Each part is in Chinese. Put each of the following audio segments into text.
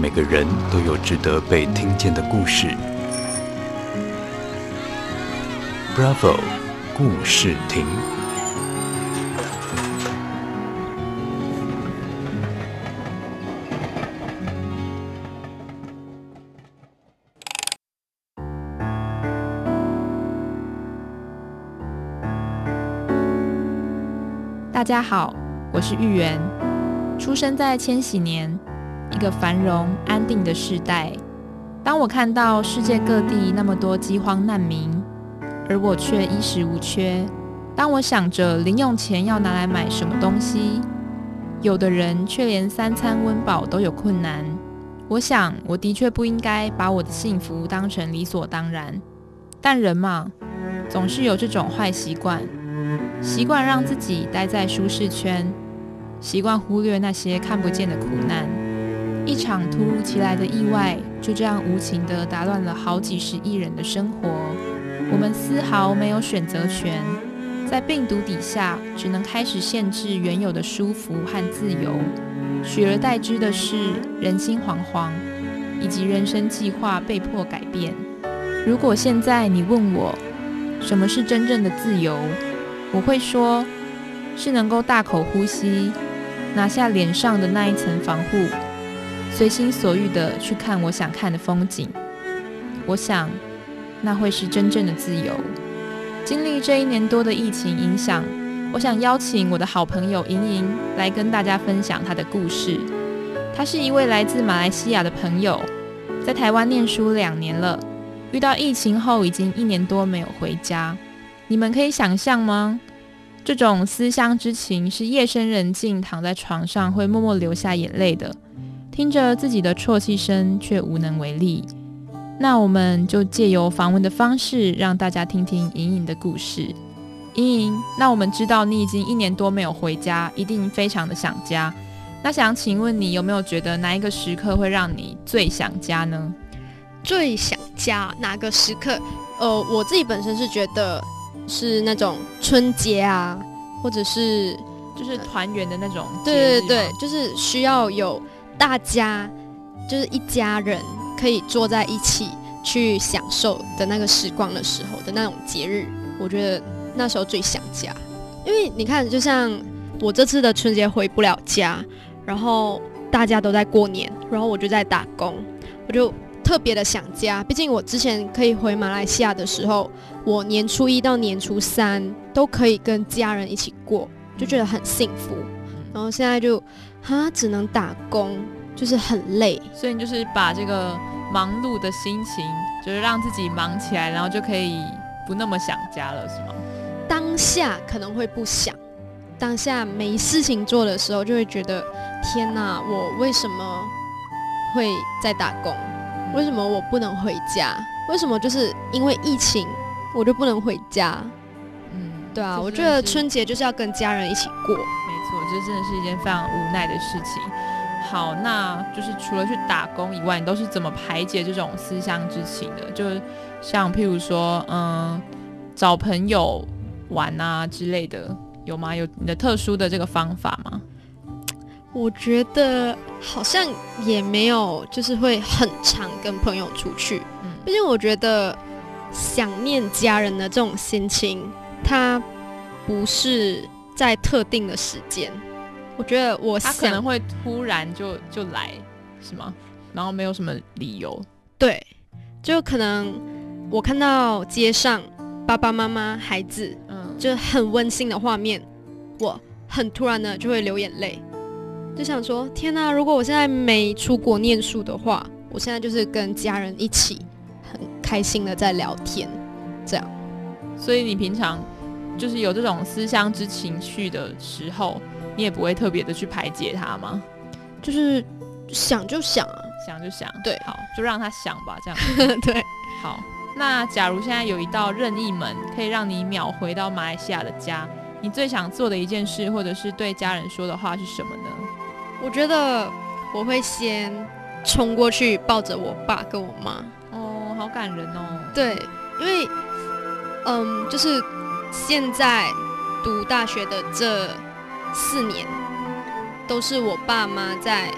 每个人都有值得被听见的故事。Bravo，故事亭。大家好，我是玉圆，出生在千禧年，一个繁荣安定的时代。当我看到世界各地那么多饥荒难民，而我却衣食无缺；当我想着零用钱要拿来买什么东西，有的人却连三餐温饱都有困难。我想，我的确不应该把我的幸福当成理所当然。但人嘛，总是有这种坏习惯。习惯让自己待在舒适圈，习惯忽略那些看不见的苦难。一场突如其来的意外，就这样无情地打乱了好几十亿人的生活。我们丝毫没有选择权，在病毒底下，只能开始限制原有的舒服和自由。取而代之的是人心惶惶，以及人生计划被迫改变。如果现在你问我，什么是真正的自由？我会说，是能够大口呼吸，拿下脸上的那一层防护，随心所欲地去看我想看的风景。我想，那会是真正的自由。经历这一年多的疫情影响，我想邀请我的好朋友莹莹来跟大家分享她的故事。她是一位来自马来西亚的朋友，在台湾念书两年了，遇到疫情后已经一年多没有回家。你们可以想象吗？这种思乡之情是夜深人静躺在床上会默默流下眼泪的，听着自己的啜泣声却无能为力。那我们就借由访问的方式，让大家听听莹莹的故事。莹莹，那我们知道你已经一年多没有回家，一定非常的想家。那想请问你有没有觉得哪一个时刻会让你最想家呢？最想家哪个时刻？呃，我自己本身是觉得。是那种春节啊，或者是就是团圆的那种，对对对，就是需要有大家，就是一家人可以坐在一起去享受的那个时光的时候的那种节日，我觉得那时候最想家。因为你看，就像我这次的春节回不了家，然后大家都在过年，然后我就在打工，我就。特别的想家，毕竟我之前可以回马来西亚的时候，我年初一到年初三都可以跟家人一起过，就觉得很幸福。然后现在就哈只能打工，就是很累。所以你就是把这个忙碌的心情，就是让自己忙起来，然后就可以不那么想家了，是吗？当下可能会不想，当下没事情做的时候，就会觉得天哪，我为什么会在打工？为什么我不能回家？为什么就是因为疫情，我就不能回家？嗯，对啊，我觉得春节就是要跟家人一起过。这真的是一件非常无奈的事情。好，那就是除了去打工以外，你都是怎么排解这种思乡之情的？就是像譬如说，嗯，找朋友玩啊之类的，有吗？有你的特殊的这个方法吗？我觉得好像也没有，就是会很常跟朋友出去。嗯，毕竟我觉得想念家人的这种心情，它不是在特定的时间。我觉得我想，他可能会突然就就来，是吗？然后没有什么理由。对，就可能我看到街上爸爸妈妈、孩子，嗯，就很温馨的画面，我很突然的就会流眼泪。就想说，天哪！如果我现在没出国念书的话，我现在就是跟家人一起很开心的在聊天，这样。所以你平常就是有这种思乡之情绪的时候，你也不会特别的去排解它吗？就是想就想啊，想就想。对，好，就让他想吧，这样。对，好。那假如现在有一道任意门，可以让你秒回到马来西亚的家，你最想做的一件事，或者是对家人说的话是什么呢？我觉得我会先冲过去抱着我爸跟我妈。哦，好感人哦。对，因为嗯，就是现在读大学的这四年，都是我爸妈在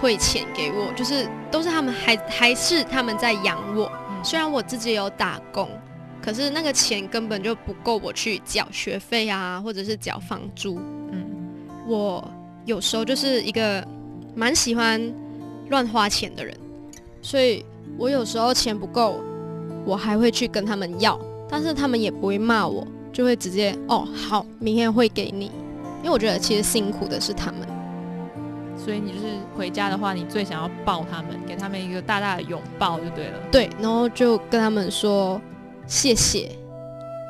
汇钱给我，就是都是他们还还是他们在养我。虽然我自己有打工，可是那个钱根本就不够我去缴学费啊，或者是缴房租。嗯，我有时候就是一个蛮喜欢乱花钱的人，所以我有时候钱不够，我还会去跟他们要，但是他们也不会骂我，就会直接哦好，明天会给你。因为我觉得其实辛苦的是他们。所以你就是回家的话，你最想要抱他们，给他们一个大大的拥抱就对了。对，然后就跟他们说谢谢，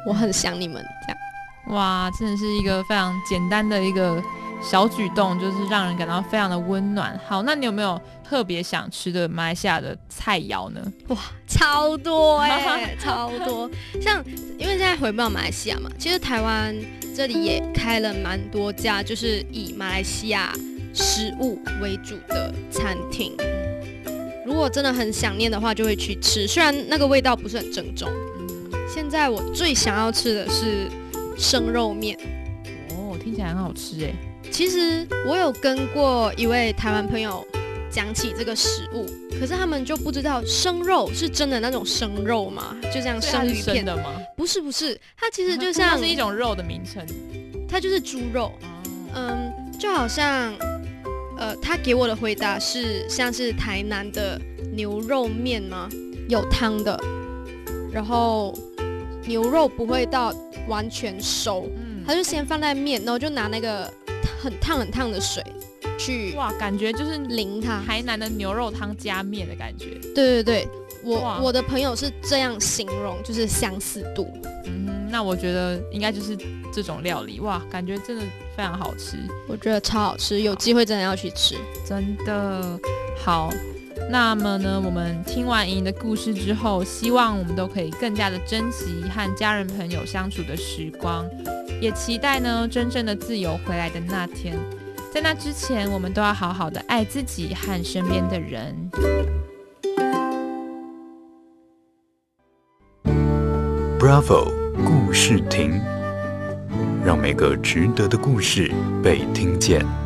我很想你们这样。哇，真的是一个非常简单的一个小举动，就是让人感到非常的温暖。好，那你有没有特别想吃的马来西亚的菜肴呢？哇，超多哎、欸，超多。像因为现在回不到马来西亚嘛，其实台湾这里也开了蛮多家，就是以马来西亚。食物为主的餐厅，如果真的很想念的话，就会去吃。虽然那个味道不是很正宗。现在我最想要吃的是生肉面。哦，听起来很好吃哎。其实我有跟过一位台湾朋友讲起这个食物，可是他们就不知道生肉是真的那种生肉吗？就像生鱼片的吗？不是不是，它其实就像 它是一种肉的名称，它就是猪肉。嗯，就好像。呃，他给我的回答是像是台南的牛肉面吗？有汤的，然后牛肉不会到完全熟，嗯，他就先放在面，然后就拿那个很烫很烫的水去，哇，感觉就是淋它。台南的牛肉汤加面的感觉。对对对，我我的朋友是这样形容，就是相似度。嗯，那我觉得应该就是这种料理，哇，感觉真的。非常好吃，我觉得超好吃，有机会真的要去吃，真的好。那么呢，我们听完莹莹的故事之后，希望我们都可以更加的珍惜和家人朋友相处的时光，也期待呢真正的自由回来的那天。在那之前，我们都要好好的爱自己和身边的人。Bravo，故事亭。让每个值得的故事被听见。